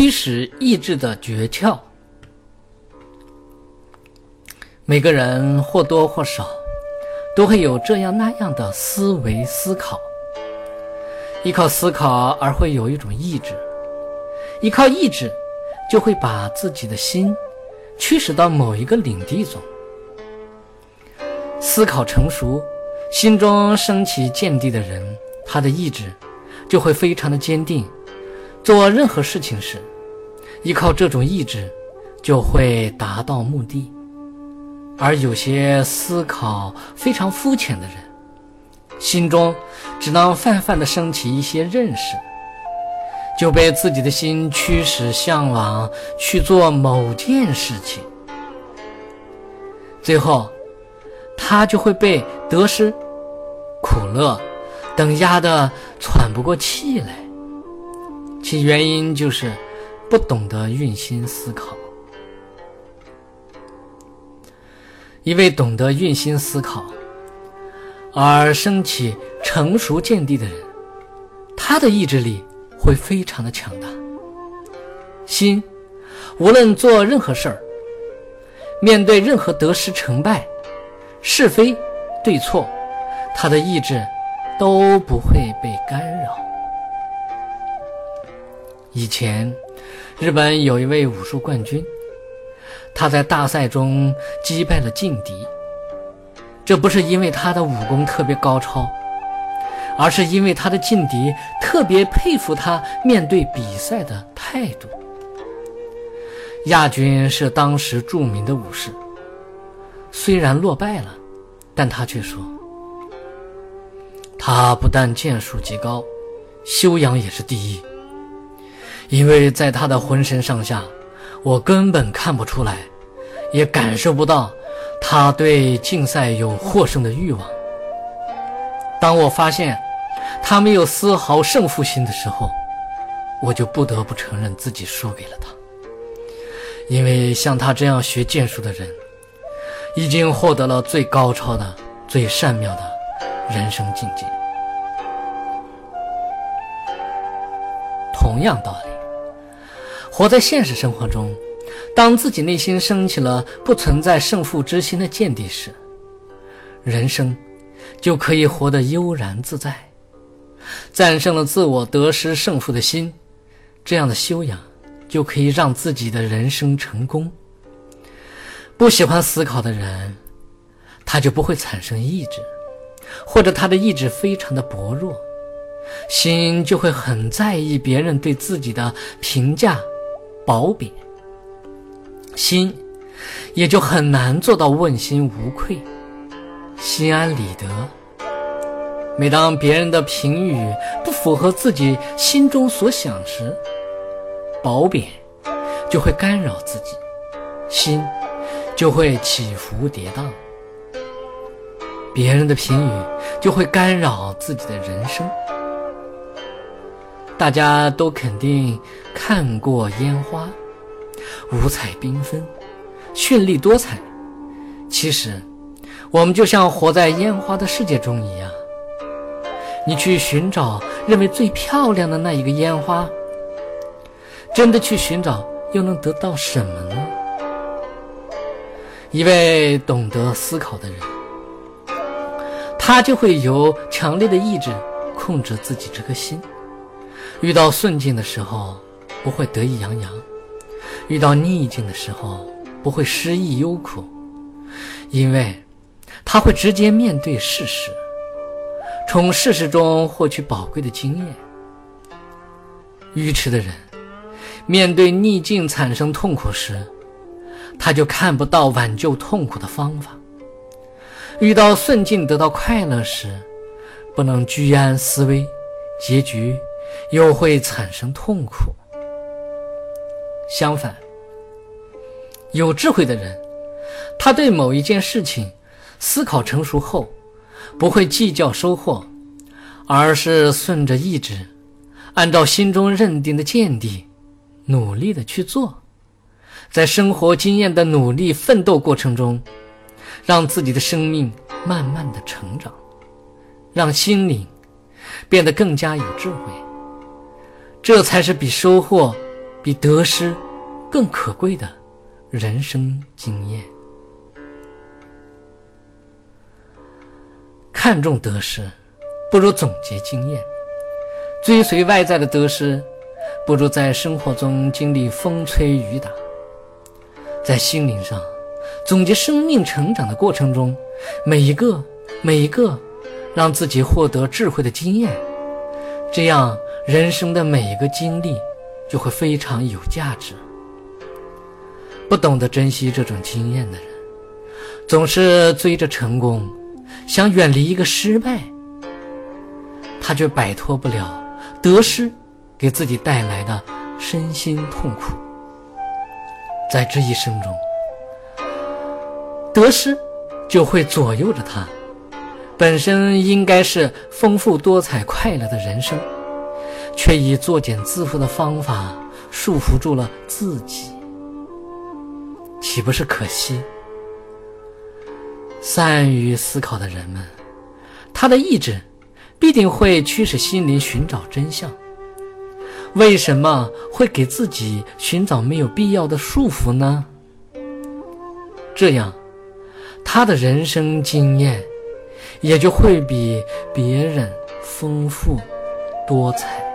驱使意志的诀窍。每个人或多或少都会有这样那样的思维思考，依靠思考而会有一种意志，依靠意志就会把自己的心驱使到某一个领地中。思考成熟，心中升起见地的人，他的意志就会非常的坚定。做任何事情时，依靠这种意志，就会达到目的。而有些思考非常肤浅的人，心中只能泛泛的升起一些认识，就被自己的心驱使向往去做某件事情，最后他就会被得失、苦乐等压得喘不过气来。其原因就是不懂得用心思考。一位懂得用心思考而升起成熟见地的人，他的意志力会非常的强大。心无论做任何事儿，面对任何得失成败、是非对错，他的意志都不会被干扰。以前，日本有一位武术冠军。他在大赛中击败了劲敌，这不是因为他的武功特别高超，而是因为他的劲敌特别佩服他面对比赛的态度。亚军是当时著名的武士，虽然落败了，但他却说：“他不但剑术极高，修养也是第一，因为在他的浑身上下。”我根本看不出来，也感受不到他对竞赛有获胜的欲望。当我发现他没有丝毫胜负心的时候，我就不得不承认自己输给了他。因为像他这样学剑术的人，已经获得了最高超的、最善妙的人生境界。同样道理。活在现实生活中，当自己内心升起了不存在胜负之心的见地时，人生就可以活得悠然自在，战胜了自我得失胜负的心。这样的修养就可以让自己的人生成功。不喜欢思考的人，他就不会产生意志，或者他的意志非常的薄弱，心就会很在意别人对自己的评价。褒贬，心也就很难做到问心无愧、心安理得。每当别人的评语不符合自己心中所想时，褒贬就会干扰自己，心就会起伏跌宕。别人的评语就会干扰自己的人生。大家都肯定看过烟花，五彩缤纷，绚丽多彩。其实，我们就像活在烟花的世界中一样。你去寻找认为最漂亮的那一个烟花，真的去寻找，又能得到什么呢？一位懂得思考的人，他就会有强烈的意志控制自己这颗心。遇到顺境的时候，不会得意洋洋；遇到逆境的时候，不会失意忧苦，因为他会直接面对事实，从事实中获取宝贵的经验。愚痴的人，面对逆境产生痛苦时，他就看不到挽救痛苦的方法；遇到顺境得到快乐时，不能居安思危，结局。又会产生痛苦。相反，有智慧的人，他对某一件事情思考成熟后，不会计较收获，而是顺着意志，按照心中认定的见地，努力的去做，在生活经验的努力奋斗过程中，让自己的生命慢慢的成长，让心灵变得更加有智慧。这才是比收获比得失更可贵的人生经验。看重得失，不如总结经验；追随外在的得失，不如在生活中经历风吹雨打。在心灵上，总结生命成长的过程中，每一个每一个，让自己获得智慧的经验，这样人生的每一个经历就会非常有价值。不懂得珍惜这种经验的人，总是追着成功，想远离一个失败，他却摆脱不了得失给自己带来的身心痛苦。在这一生中，得失就会左右着他。本身应该是丰富多彩、快乐的人生，却以作茧自缚的方法束缚住了自己，岂不是可惜？善于思考的人们，他的意志必定会驱使心灵寻找真相。为什么会给自己寻找没有必要的束缚呢？这样，他的人生经验也就会比别人丰富多彩。